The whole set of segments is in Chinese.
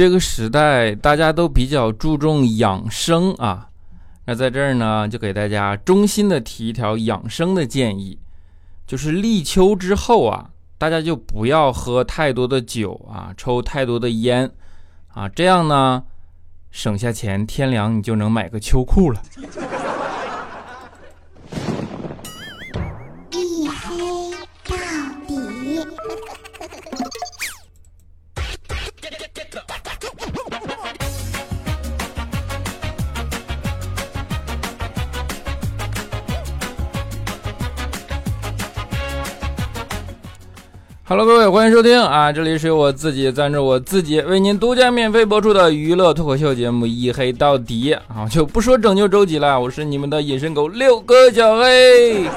这个时代大家都比较注重养生啊，那在这儿呢，就给大家衷心的提一条养生的建议，就是立秋之后啊，大家就不要喝太多的酒啊，抽太多的烟啊，这样呢，省下钱，天凉你就能买个秋裤了。Hello，各位，欢迎收听啊！这里是由我自己赞助我自己为您独家免费播出的娱乐脱口秀节目《一黑到底》啊！就不说拯救周几了，我是你们的隐身狗六哥小黑。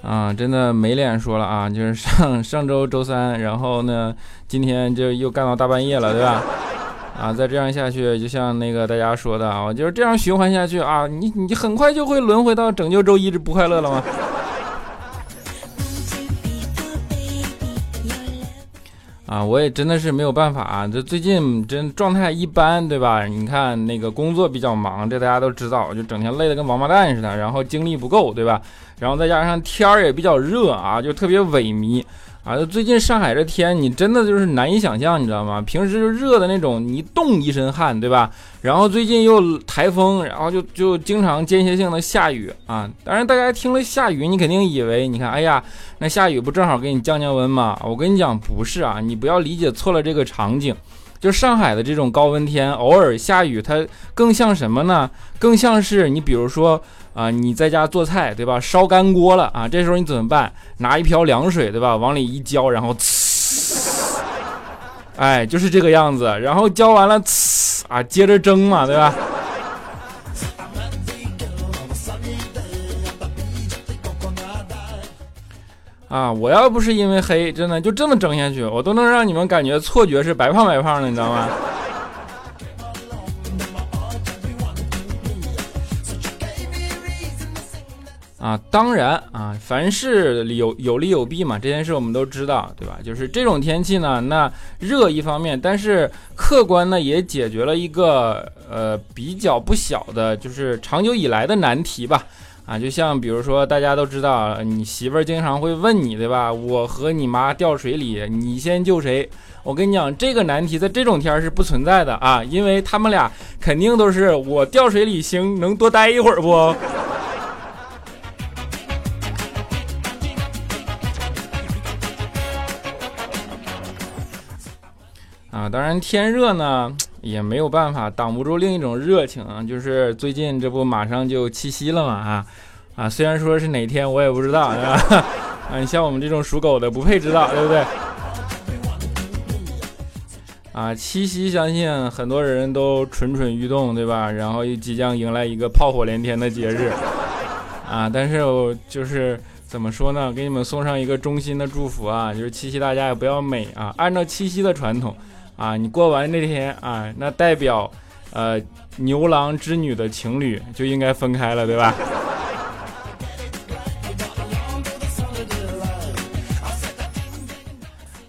啊，真的没脸说了啊！就是上上周周三，然后呢，今天就又干到大半夜了，对吧？啊，再这样下去，就像那个大家说的啊，就是这样循环下去啊，你你很快就会轮回到拯救周一不快乐了吗？啊，我也真的是没有办法啊，这最近真状态一般，对吧？你看那个工作比较忙，这大家都知道，就整天累得跟王八蛋似的，然后精力不够，对吧？然后再加上天儿也比较热啊，就特别萎靡。啊，最近上海这天，你真的就是难以想象，你知道吗？平时就热的那种，你一动一身汗，对吧？然后最近又台风，然后就就经常间歇性的下雨啊。当然，大家听了下雨，你肯定以为，你看，哎呀，那下雨不正好给你降降温吗？我跟你讲，不是啊，你不要理解错了这个场景。就上海的这种高温天，偶尔下雨，它更像什么呢？更像是你比如说。啊，你在家做菜，对吧？烧干锅了啊，这时候你怎么办？拿一瓢凉水，对吧？往里一浇，然后呲，哎，就是这个样子。然后浇完了，呲啊，接着蒸嘛，对吧？啊，我要不是因为黑，真的就这么蒸下去，我都能让你们感觉错觉是白胖白胖的，你知道吗？啊，当然啊，凡事有有利有弊嘛，这件事我们都知道，对吧？就是这种天气呢，那热一方面，但是客观呢也解决了一个呃比较不小的，就是长久以来的难题吧。啊，就像比如说大家都知道，你媳妇儿经常会问你，对吧？我和你妈掉水里，你先救谁？我跟你讲，这个难题在这种天是不存在的啊，因为他们俩肯定都是我掉水里行，能多待一会儿不？啊，当然天热呢也没有办法挡不住另一种热情啊，就是最近这不马上就七夕了嘛啊啊，虽然说是哪天我也不知道 啊，啊，像我们这种属狗的不配知道，对不对？啊，七夕相信很多人都蠢蠢欲动，对吧？然后又即将迎来一个炮火连天的节日啊，但是我就是怎么说呢？给你们送上一个衷心的祝福啊，就是七夕大家也不要美啊，按照七夕的传统。啊，你过完那天啊，那代表，呃，牛郎织女的情侣就应该分开了，对吧？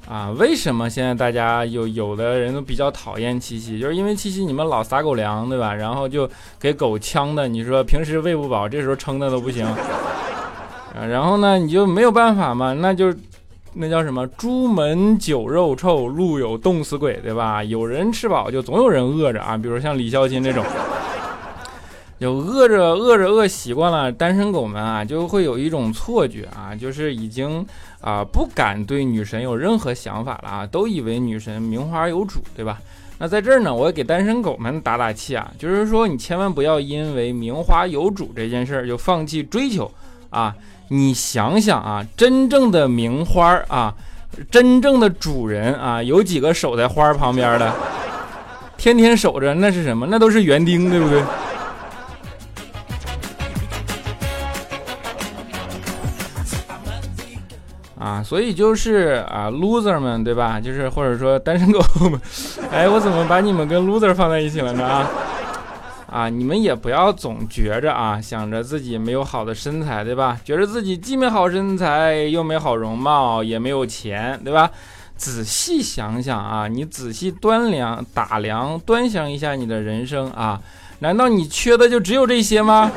啊，为什么现在大家有有的人都比较讨厌七夕？就是因为七夕你们老撒狗粮，对吧？然后就给狗呛的，你说平时喂不饱，这时候撑的都不行。啊，然后呢，你就没有办法嘛，那就。那叫什么？朱门酒肉臭，路有冻死鬼，对吧？有人吃饱，就总有人饿着啊。比如像李孝钦这种，有饿着饿着饿习惯了，单身狗们啊，就会有一种错觉啊，就是已经啊不敢对女神有任何想法了啊，都以为女神名花有主，对吧？那在这儿呢，我也给单身狗们打打气啊，就是说你千万不要因为名花有主这件事儿就放弃追求啊。你想想啊，真正的名花啊，真正的主人啊，有几个守在花旁边的？天天守着那是什么？那都是园丁，对不对？啊，所以就是啊，loser 们，对吧？就是或者说单身狗们，哎，我怎么把你们跟 loser 放在一起了呢？啊？啊，你们也不要总觉着啊，想着自己没有好的身材，对吧？觉得自己既没好身材，又没好容貌，也没有钱，对吧？仔细想想啊，你仔细端量、打量、端详一下你的人生啊，难道你缺的就只有这些吗？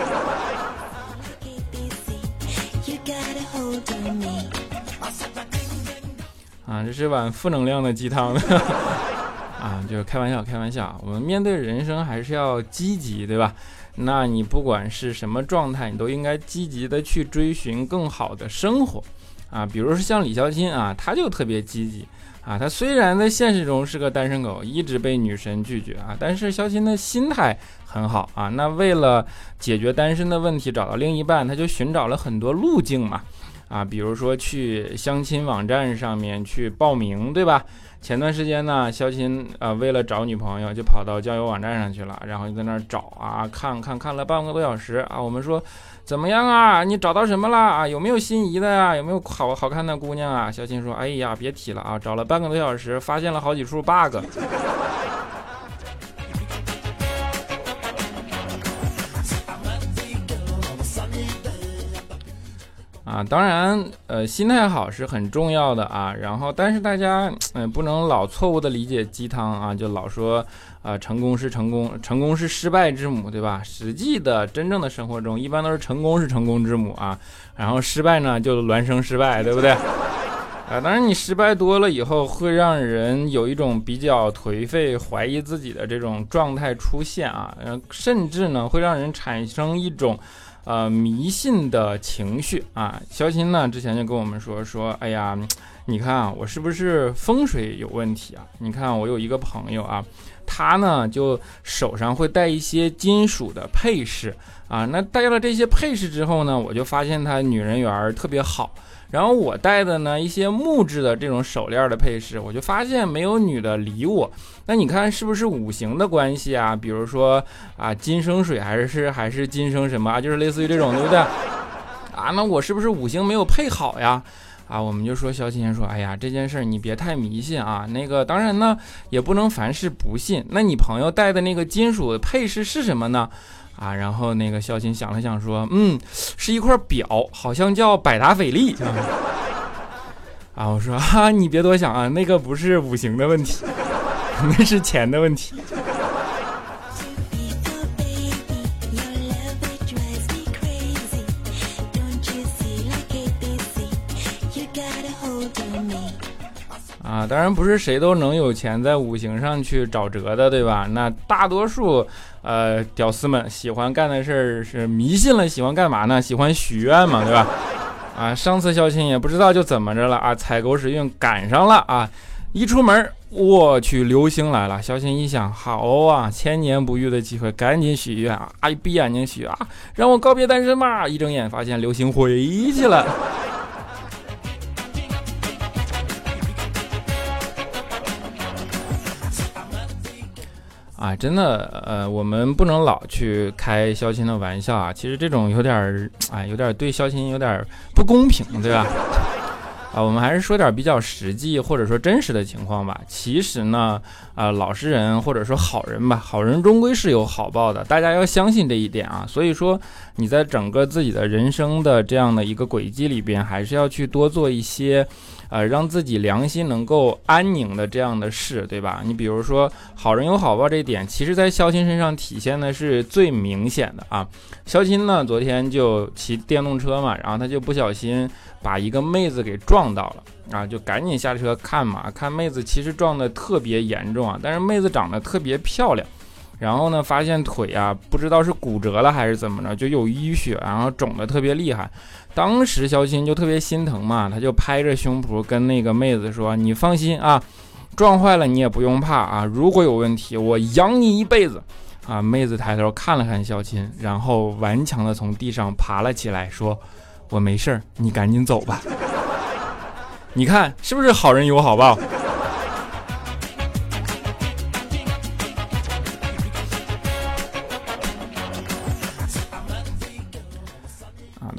啊，这是碗负能量的鸡汤。啊，就是开玩笑，开玩笑。我们面对人生还是要积极，对吧？那你不管是什么状态，你都应该积极的去追寻更好的生活，啊，比如说像李孝钦啊，他就特别积极啊。他虽然在现实中是个单身狗，一直被女神拒绝啊，但是孝钦的心态很好啊。那为了解决单身的问题，找到另一半，他就寻找了很多路径嘛，啊，比如说去相亲网站上面去报名，对吧？前段时间呢，肖琴啊为了找女朋友，就跑到交友网站上去了，然后就在那儿找啊，看看看了半个多小时啊。我们说怎么样啊？你找到什么了啊？有没有心仪的呀？有没有好好看的姑娘啊？肖琴说：“哎呀，别提了啊，找了半个多小时，发现了好几处 bug。”啊，当然，呃，心态好是很重要的啊。然后，但是大家，嗯，不能老错误的理解鸡汤啊，就老说，啊，成功是成功，成功是失败之母，对吧？实际的真正的生活中，一般都是成功是成功之母啊，然后失败呢就孪生失败，对不对？啊，当然你失败多了以后，会让人有一种比较颓废、怀疑自己的这种状态出现啊，嗯甚至呢会让人产生一种。呃，迷信的情绪啊，肖鑫呢之前就跟我们说说，哎呀，你看啊，我是不是风水有问题啊？你看我有一个朋友啊，他呢就手上会带一些金属的配饰啊，那带了这些配饰之后呢，我就发现他女人缘特别好。然后我戴的呢一些木质的这种手链的配饰，我就发现没有女的理我。那你看是不是五行的关系啊？比如说啊金生水还是还是金生什么啊？就是类似于这种，对不对？啊，那我是不是五行没有配好呀？啊，我们就说肖青说，哎呀这件事儿你别太迷信啊。那个当然呢也不能凡事不信。那你朋友戴的那个金属配饰是什么呢？啊，然后那个孝钦想了想说，嗯，是一块表，好像叫百达翡丽。啊，我说啊，你别多想啊，那个不是五行的问题，那是钱的问题。当然不是谁都能有钱在五行上去找辙的，对吧？那大多数呃屌丝们喜欢干的事儿是迷信了，喜欢干嘛呢？喜欢许愿嘛，对吧？啊，上次肖钦也不知道就怎么着了啊，踩狗屎运赶上了啊！一出门，我去，流星来了。肖钦一想，好啊，千年不遇的机会，赶紧许愿啊！一闭眼睛许啊，让我告别单身吧！一睁眼发现流星回去了。啊，真的，呃，我们不能老去开肖钦的玩笑啊。其实这种有点儿，哎，有点对肖钦有点不公平，对吧？啊，我们还是说点比较实际或者说真实的情况吧。其实呢，啊，老实人或者说好人吧，好人终归是有好报的，大家要相信这一点啊。所以说，你在整个自己的人生的这样的一个轨迹里边，还是要去多做一些。呃，让自己良心能够安宁的这样的事，对吧？你比如说，好人有好报这一点，其实在肖钦身上体现的是最明显的啊。肖钦呢，昨天就骑电动车嘛，然后他就不小心把一个妹子给撞到了啊，就赶紧下车看嘛，看妹子其实撞的特别严重啊，但是妹子长得特别漂亮。然后呢，发现腿啊，不知道是骨折了还是怎么着，就有淤血，然后肿的特别厉害。当时肖钦就特别心疼嘛，他就拍着胸脯跟那个妹子说：“你放心啊，撞坏了你也不用怕啊，如果有问题，我养你一辈子。”啊，妹子抬头看了看肖钦，然后顽强的从地上爬了起来，说：“我没事儿，你赶紧走吧。”你看是不是好人有好报？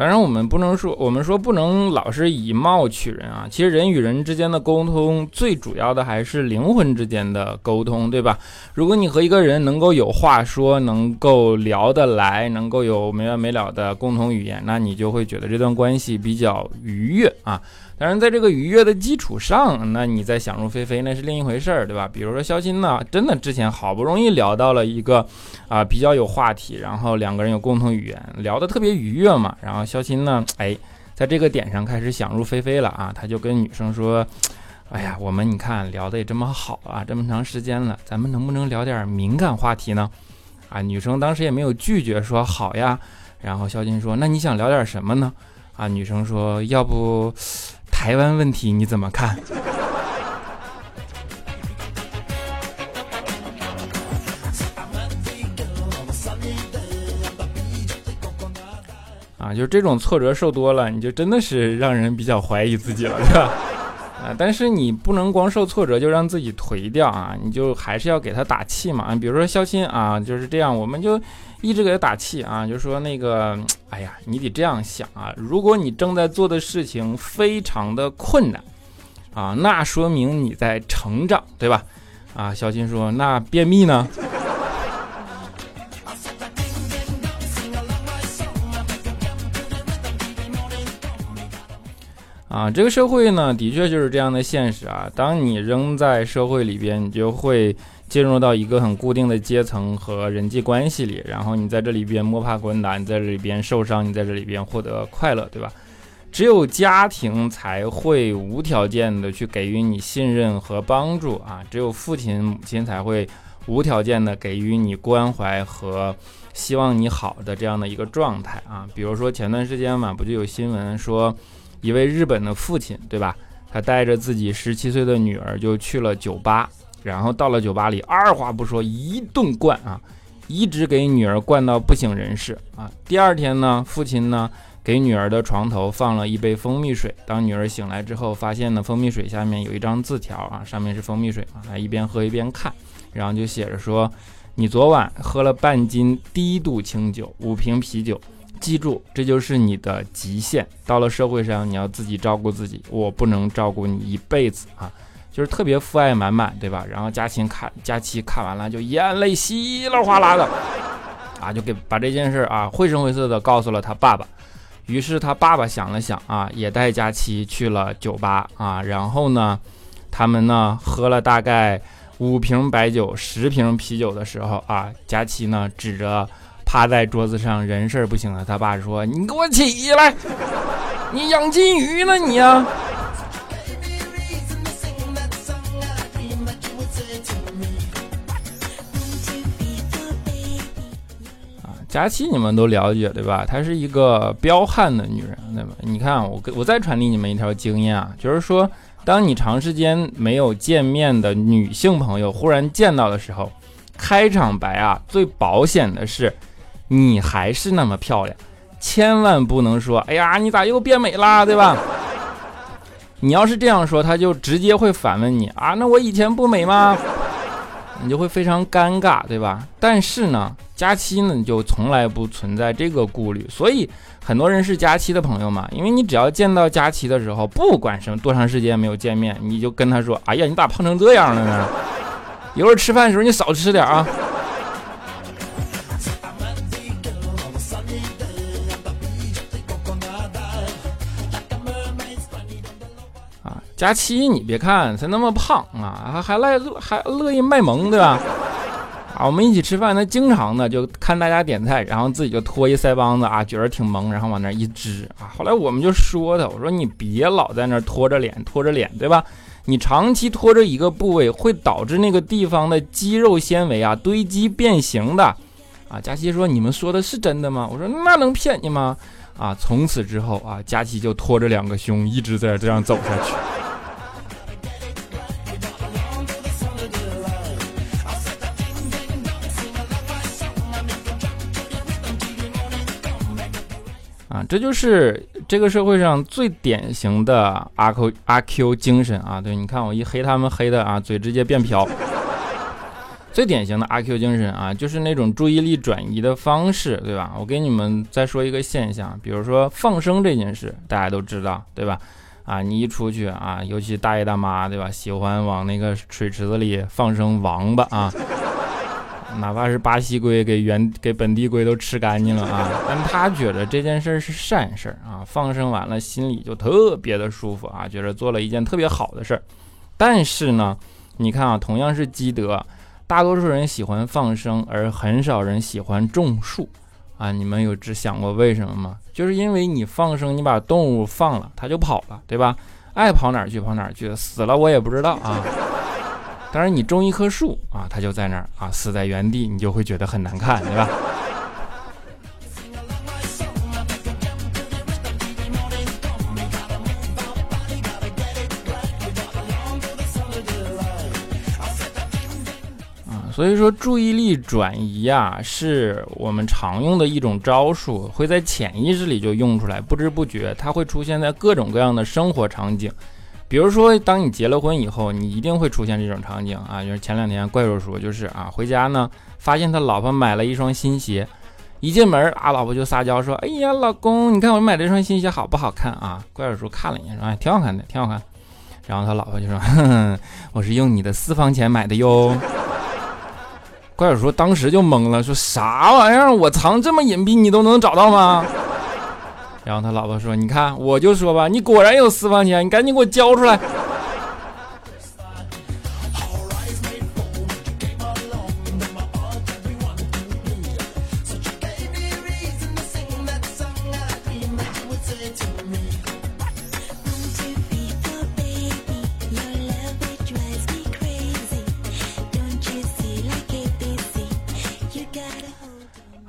当然我们不能说，我们说不能老是以貌取人啊。其实人与人之间的沟通，最主要的还是灵魂之间的沟通，对吧？如果你和一个人能够有话说，能够聊得来，能够有没完没了的共同语言，那你就会觉得这段关系比较愉悦啊。当然，在这个愉悦的基础上，那你再想入非非，那是另一回事儿，对吧？比如说肖鑫呢，真的之前好不容易聊到了一个啊比较有话题，然后两个人有共同语言，聊得特别愉悦嘛。然后肖鑫呢，哎，在这个点上开始想入非非了啊，他就跟女生说：“哎呀，我们你看聊得也这么好啊，这么长时间了，咱们能不能聊点敏感话题呢？”啊，女生当时也没有拒绝，说好呀。然后肖金说：“那你想聊点什么呢？”啊，女生说：“要不。”台湾问题你怎么看？啊，就是这种挫折受多了，你就真的是让人比较怀疑自己了，对吧？啊，但是你不能光受挫折就让自己颓掉啊，你就还是要给他打气嘛。比如说肖钦啊，就是这样，我们就一直给他打气啊，就说那个。哎呀，你得这样想啊！如果你正在做的事情非常的困难，啊，那说明你在成长，对吧？啊，小新说，那便秘呢？啊，这个社会呢，的确就是这样的现实啊。当你扔在社会里边，你就会。进入到一个很固定的阶层和人际关系里，然后你在这里边摸爬滚打，你在这里边受伤，你在这里边获得快乐，对吧？只有家庭才会无条件的去给予你信任和帮助啊，只有父亲母亲才会无条件的给予你关怀和希望你好的这样的一个状态啊。比如说前段时间嘛，不就有新闻说一位日本的父亲，对吧？他带着自己十七岁的女儿就去了酒吧。然后到了酒吧里，二话不说一顿灌啊，一直给女儿灌到不省人事啊。第二天呢，父亲呢给女儿的床头放了一杯蜂蜜水。当女儿醒来之后，发现呢蜂蜜水下面有一张字条啊，上面是蜂蜜水啊，她一边喝一边看，然后就写着说：“你昨晚喝了半斤低度清酒，五瓶啤酒，记住这就是你的极限。到了社会上，你要自己照顾自己，我不能照顾你一辈子啊。”就是特别父爱满满，对吧？然后佳琪看佳琪看完了就眼泪稀里哗啦的，啊，就给把这件事啊绘声绘色的告诉了他爸爸。于是他爸爸想了想啊，也带佳琪去了酒吧啊。然后呢，他们呢喝了大概五瓶白酒、十瓶啤酒的时候啊，佳琪呢指着趴在桌子上人事不省的他爸说：“你给我起来，你养金鱼呢你呀？”佳期你们都了解对吧？她是一个彪悍的女人，对吧？你看我我再传递你们一条经验啊，就是说，当你长时间没有见面的女性朋友忽然见到的时候，开场白啊最保险的是，你还是那么漂亮，千万不能说，哎呀，你咋又变美啦，对吧？你要是这样说，他就直接会反问你啊，那我以前不美吗？你就会非常尴尬，对吧？但是呢，假期呢，你就从来不存在这个顾虑，所以很多人是假期的朋友嘛。因为你只要见到假期的时候，不管什么多长时间没有见面，你就跟他说：“哎呀，你咋胖成这样了呢？一会儿吃饭的时候你少吃点啊。”佳期，你别看他那么胖啊，还还乐还乐意卖萌，对吧？啊，我们一起吃饭，他经常的就看大家点菜，然后自己就拖一腮帮子啊，觉得挺萌，然后往那儿一支啊。后来我们就说他，我说你别老在那拖着脸，拖着脸，对吧？你长期拖着一个部位，会导致那个地方的肌肉纤维啊堆积变形的。啊，佳琪说你们说的是真的吗？我说那能骗你吗？啊，从此之后啊，佳琪就拖着两个胸一直在这样走下去。这就是这个社会上最典型的阿 Q 阿 Q 精神啊！对，你看我一黑他们黑的啊，嘴直接变瓢。最典型的阿 Q 精神啊，就是那种注意力转移的方式，对吧？我给你们再说一个现象，比如说放生这件事，大家都知道，对吧？啊，你一出去啊，尤其大爷大妈，对吧？喜欢往那个水池子里放生王八啊，哪怕是巴西龟给原给本地龟都吃干净了啊，但他觉得这件事是善事啊，放生完了心里就特别的舒服啊，觉得做了一件特别好的事儿。但是呢，你看啊，同样是积德，大多数人喜欢放生，而很少人喜欢种树。啊，你们有只想过为什么吗？就是因为你放生，你把动物放了，它就跑了，对吧？爱跑哪儿去跑哪儿去，死了我也不知道啊。当然，你种一棵树啊，它就在那儿啊，死在原地，你就会觉得很难看，对吧？所以说，注意力转移啊，是我们常用的一种招数，会在潜意识里就用出来，不知不觉它会出现在各种各样的生活场景。比如说，当你结了婚以后，你一定会出现这种场景啊，就是前两天怪叔叔就是啊，回家呢发现他老婆买了一双新鞋，一进门啊，老婆就撒娇说：“哎呀，老公，你看我买这双新鞋好不好看啊？”怪叔叔看了一眼说：“哎，挺好看的，挺好看。”然后他老婆就说：“，我是用你的私房钱买的哟。” 怪叔叔当时就懵了，说啥玩意儿？我藏这么隐蔽，你都能找到吗？然后他老婆说：“你看，我就说吧，你果然有私房钱，你赶紧给我交出来。”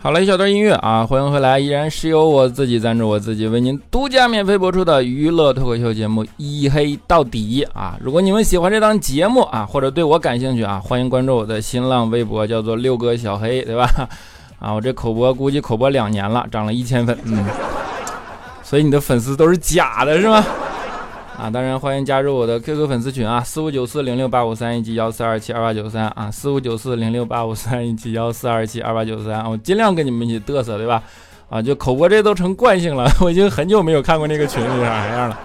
好了，一小段音乐啊，欢迎回来，依然是由我自己赞助我自己为您独家免费播出的娱乐脱口秀节目《一黑到底》啊！如果你们喜欢这档节目啊，或者对我感兴趣啊，欢迎关注我的新浪微博，叫做六哥小黑，对吧？啊，我这口播估计口播两年了，涨了一千粉，嗯，所以你的粉丝都是假的，是吗？啊，当然欢迎加入我的 QQ 粉丝群啊，四五九四零六八五三以及幺四二七二八九三啊，四五九四零六八五三以及幺四二七二八九三，我尽量跟你们一起嘚瑟，对吧？啊，就口播这都成惯性了，我已经很久没有看过那个群里啥样了。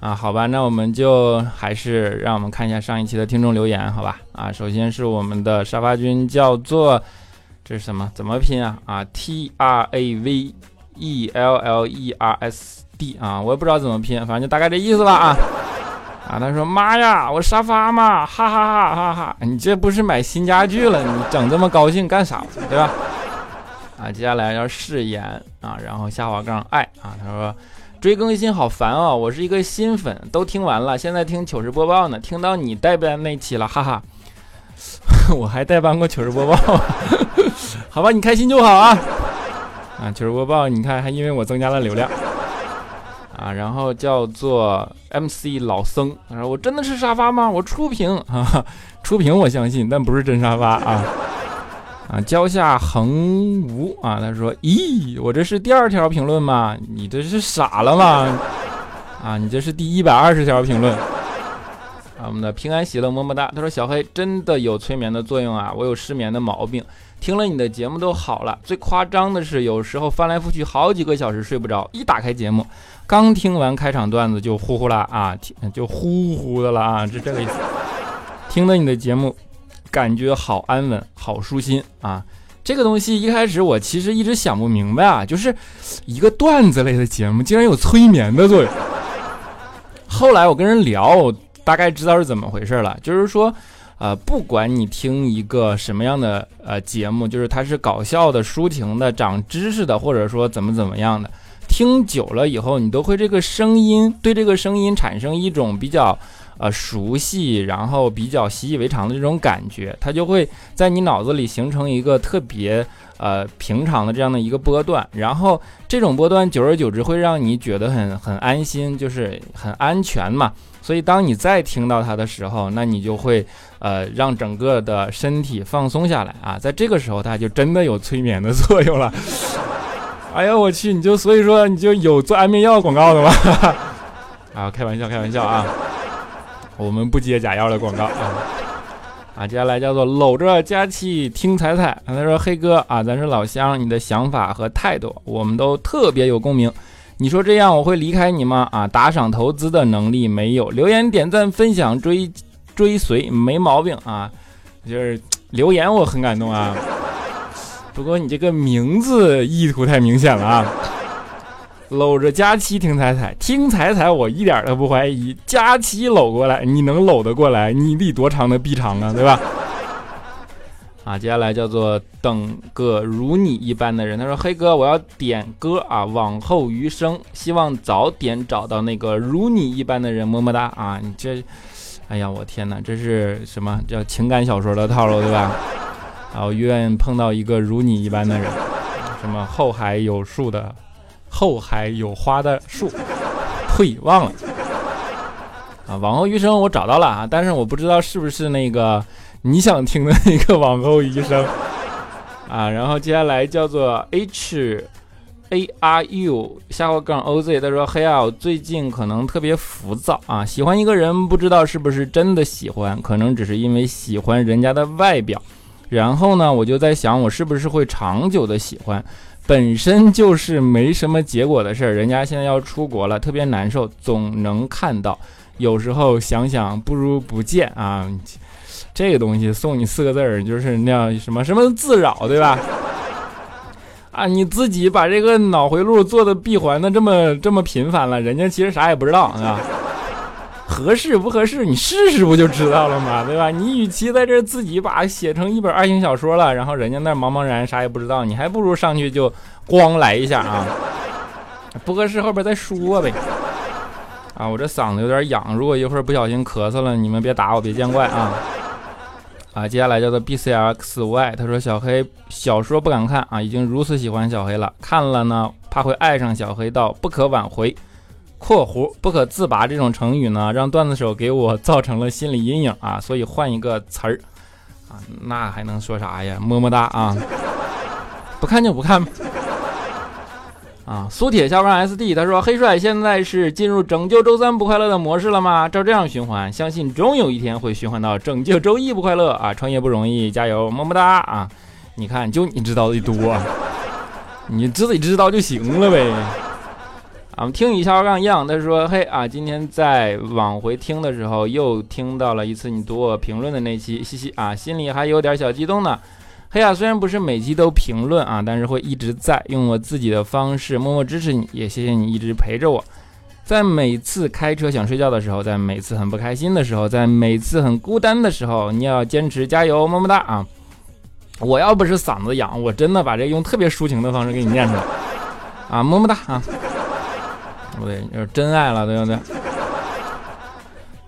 啊，好吧，那我们就还是让我们看一下上一期的听众留言，好吧？啊，首先是我们的沙发君，叫做这是什么？怎么拼啊？啊，T R A V E L L E R S。D 啊，我也不知道怎么拼，反正就大概这意思吧啊啊！他说：“妈呀，我沙发嘛，哈哈哈哈哈！你这不是买新家具了？你整这么高兴干啥？对吧？”啊，接下来要誓言啊，然后下滑杠爱啊，他说：“追更新好烦哦，我是一个新粉，都听完了，现在听糗事播报呢，听到你代班那期了，哈哈，我还代班过糗事播报，好吧，你开心就好啊啊！糗事播报，你看还因为我增加了流量。”啊，然后叫做 MC 老僧，他说我真的是沙发吗？我初评啊，初评我相信，但不是真沙发啊。啊，蕉下横无啊，他说咦，我这是第二条评论吗？你这是傻了吗？啊，你这是第一百二十条评论。啊，我们的平安喜乐么么哒，他说小黑真的有催眠的作用啊，我有失眠的毛病。听了你的节目都好了，最夸张的是有时候翻来覆去好几个小时睡不着，一打开节目，刚听完开场段子就呼呼啦啊，就呼呼的了啊，是这个意思。听了你的节目，感觉好安稳，好舒心啊。这个东西一开始我其实一直想不明白啊，就是一个段子类的节目竟然有催眠的作用。后来我跟人聊，大概知道是怎么回事了，就是说。呃，不管你听一个什么样的呃节目，就是它是搞笑的、抒情的、长知识的，或者说怎么怎么样的，听久了以后，你都会这个声音对这个声音产生一种比较呃熟悉，然后比较习以为常的这种感觉，它就会在你脑子里形成一个特别呃平常的这样的一个波段，然后这种波段久而久之会让你觉得很很安心，就是很安全嘛。所以，当你再听到它的时候，那你就会，呃，让整个的身体放松下来啊。在这个时候，它就真的有催眠的作用了。哎呀，我去，你就所以说你就有做安眠药广告的吗？啊，开玩笑，开玩笑啊。我们不接假药的广告啊。啊，接下来叫做搂着佳期听彩彩。他说：“黑哥啊，咱是老乡，你的想法和态度我们都特别有共鸣。你说这样我会离开你吗？啊，打赏投资的能力没有，留言点赞分享追追随没毛病啊。就是留言我很感动啊，不过你这个名字意图太明显了啊。”搂着佳期听彩彩，听彩彩我一点都不怀疑。佳期搂过来，你能搂得过来？你得多长的臂长啊，对吧？啊，接下来叫做等个如你一般的人。他说：“黑哥，我要点歌啊，往后余生，希望早点找到那个如你一般的人，么么哒啊！你这，哎呀，我天哪，这是什么叫情感小说的套路，对吧？啊，我愿碰到一个如你一般的人，什么后海有树的。”后海有花的树，呸，忘了啊！往后余生我找到了啊，但是我不知道是不是那个你想听的那个往后余生啊。然后接下来叫做 H A R U 下划杠 O Z，他说：“黑啊，我最近可能特别浮躁啊，喜欢一个人不知道是不是真的喜欢，可能只是因为喜欢人家的外表。然后呢，我就在想，我是不是会长久的喜欢？”本身就是没什么结果的事儿，人家现在要出国了，特别难受，总能看到。有时候想想，不如不见啊。这个东西送你四个字儿，就是那样什么什么自扰，对吧？啊，你自己把这个脑回路做的闭环的这么这么频繁了，人家其实啥也不知道，啊。合适不合适？你试试不就知道了吗？对吧？你与其在这自己把写成一本爱情小说了，然后人家那茫茫然啥也不知道，你还不如上去就光来一下啊！不合适后边再说呗。啊，我这嗓子有点痒，如果一会儿不小心咳嗽了，你们别打我，别见怪啊！啊，接下来叫做 B C X Y，他说小黑小说不敢看啊，已经如此喜欢小黑了，看了呢怕会爱上小黑到不可挽回。括弧不可自拔这种成语呢，让段子手给我造成了心理阴影啊，所以换一个词儿。啊，那还能说啥呀？么么哒啊，不看就不看。啊。苏铁下班 SD 他说：“黑帅现在是进入拯救周三不快乐的模式了吗？照这样循环，相信终有一天会循环到拯救周一不快乐啊！创业不容易，加油，么么哒啊！你看，就你知道的多，你自己知道就行了呗。”啊，我们听雨潇杠样，他说：“嘿啊，今天在往回听的时候，又听到了一次你读我评论的那期，嘻嘻啊，心里还有点小激动呢。嘿啊，虽然不是每期都评论啊，但是会一直在用我自己的方式默默支持你，也谢谢你一直陪着我，在每次开车想睡觉的时候，在每次很不开心的时候，在每次很孤单的时候，你要坚持加油，么么哒啊！我要不是嗓子痒，我真的把这用特别抒情的方式给你念出来啊，么么哒啊！”不对，就是真爱了，对不对？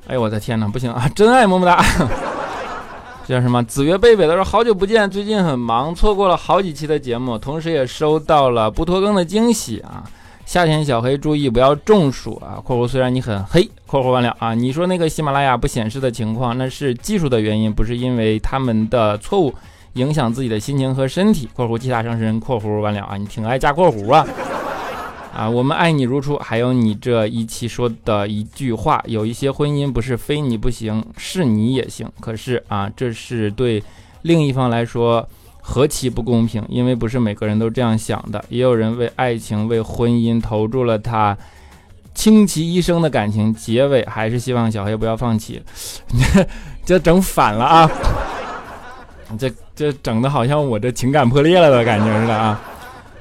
哎呦我的天哪，不行啊！真爱么么哒。叫什么？子曰贝贝他说好久不见，最近很忙，错过了好几期的节目，同时也收到了不拖更的惊喜啊！夏天小黑注意不要中暑啊！（括弧虽然你很黑，括弧完了啊！）你说那个喜马拉雅不显示的情况，那是技术的原因，不是因为他们的错误影响自己的心情和身体。（括弧其他上身）括弧完了啊！你挺爱加括弧啊！啊，我们爱你如初。还有你这一期说的一句话，有一些婚姻不是非你不行，是你也行。可是啊，这是对另一方来说何其不公平，因为不是每个人都这样想的。也有人为爱情、为婚姻投注了他倾其一生的感情，结尾还是希望小黑不要放弃。这整反了啊！这这整的好像我这情感破裂了的感觉似的啊！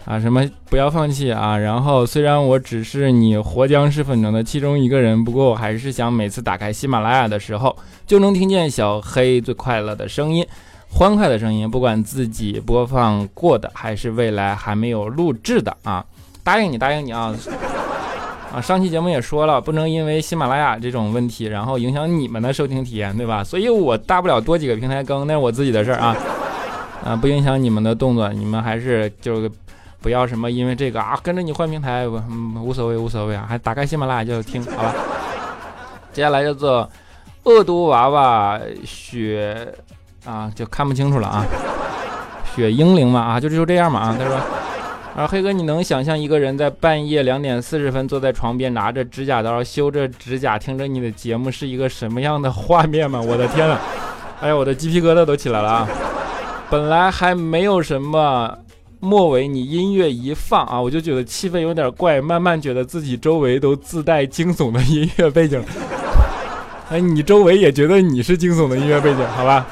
啊，什么不要放弃啊！然后虽然我只是你活僵尸粉中的其中一个人，不过我还是想每次打开喜马拉雅的时候，就能听见小黑最快乐的声音，欢快的声音，不管自己播放过的还是未来还没有录制的啊！答应你，答应你啊！啊，上期节目也说了，不能因为喜马拉雅这种问题，然后影响你们的收听体验，对吧？所以我大不了多几个平台更，那是我自己的事儿啊，啊，不影响你们的动作，你们还是就是。不要什么，因为这个啊，跟着你换平台，无所谓，无所谓啊，还打开喜马拉雅就听，好吧。接下来叫做恶毒娃娃雪啊，就看不清楚了啊，雪英灵嘛啊，就就这样嘛啊。他说啊，黑哥，你能想象一个人在半夜两点四十分坐在床边，拿着指甲刀修着指甲，听着你的节目是一个什么样的画面吗？我的天呐！哎呀，我的鸡皮疙瘩都起来了啊！本来还没有什么，末尾你音乐一放啊，我就觉得气氛有点怪，慢慢觉得自己周围都自带惊悚的音乐背景。哎，你周围也觉得你是惊悚的音乐背景，好吧？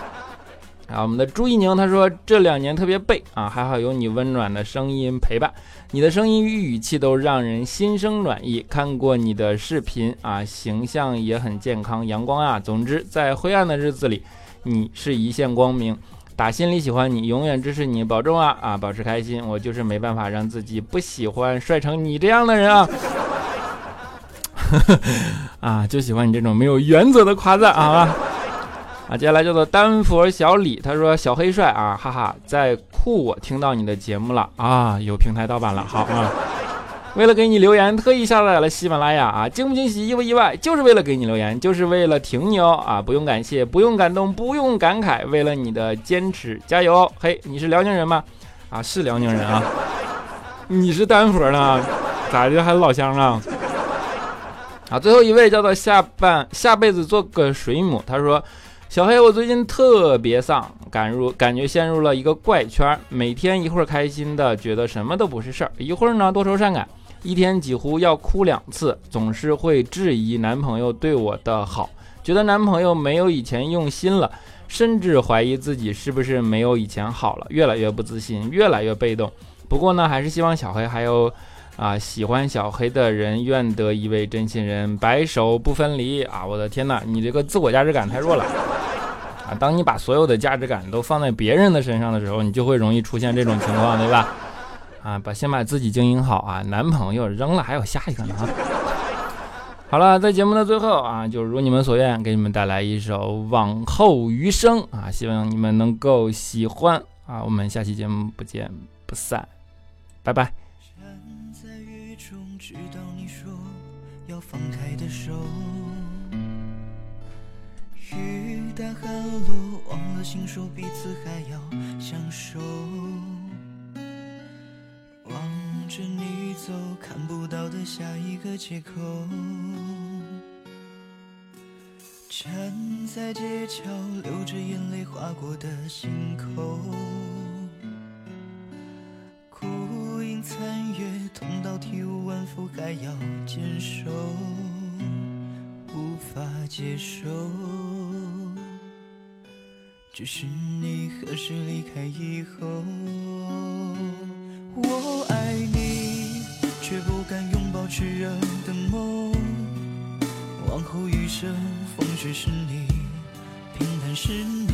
啊，我们的朱一宁他说这两年特别背啊，还好有你温暖的声音陪伴，你的声音与语气都让人心生暖意。看过你的视频啊，形象也很健康阳光啊。总之，在灰暗的日子里，你是一线光明。打心里喜欢你，永远支持你，保重啊啊，保持开心。我就是没办法让自己不喜欢帅成你这样的人啊，啊，就喜欢你这种没有原则的夸赞，好吧？啊，接下来叫做丹佛小李，他说小黑帅啊，哈哈，在酷我听到你的节目了啊，有平台盗版了，好啊。为了给你留言，特意下载了喜马拉雅啊！惊不惊喜，意不意外？就是为了给你留言，就是为了挺你哦啊！不用感谢，不用感动，不用感慨，为了你的坚持，加油！嘿，你是辽宁人吗？啊，是辽宁人啊！你是丹佛的，咋的还老乡啊？啊，最后一位叫做下半下辈子做个水母，他说。小黑，我最近特别丧，感入感觉陷入了一个怪圈，每天一会儿开心的，觉得什么都不是事儿，一会儿呢多愁善感，一天几乎要哭两次，总是会质疑男朋友对我的好，觉得男朋友没有以前用心了，甚至怀疑自己是不是没有以前好了，越来越不自信，越来越被动。不过呢，还是希望小黑还有。啊，喜欢小黑的人愿得一位真心人，白首不分离啊！我的天哪，你这个自我价值感太弱了啊！当你把所有的价值感都放在别人的身上的时候，你就会容易出现这种情况，对吧？啊，把先把自己经营好啊！男朋友扔了，还有下一个呢！好了，在节目的最后啊，就如你们所愿，给你们带来一首《往后余生》啊，希望你们能够喜欢啊！我们下期节目不见不散，拜拜。直到你说要放开的手，雨打寒落，忘了信手，彼此还要相守。走，看不到的下一个街口。站在街角，流着眼泪划过的心口。孤影残月，痛到体无完肤，还要坚守，无法接受。只是你何时离开以后，风雪是你，平淡是你。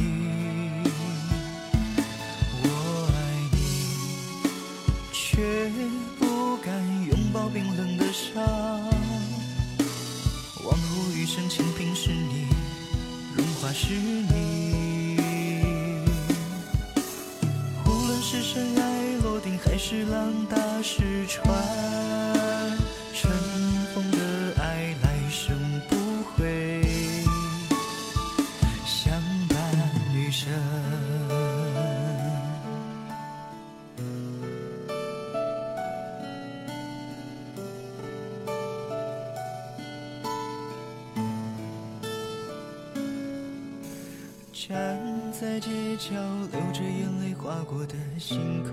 心口，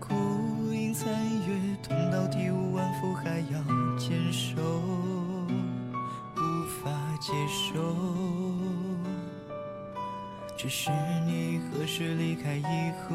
孤影残月，痛到体无完肤，还要坚守，无法接受。只是你何时离开以后，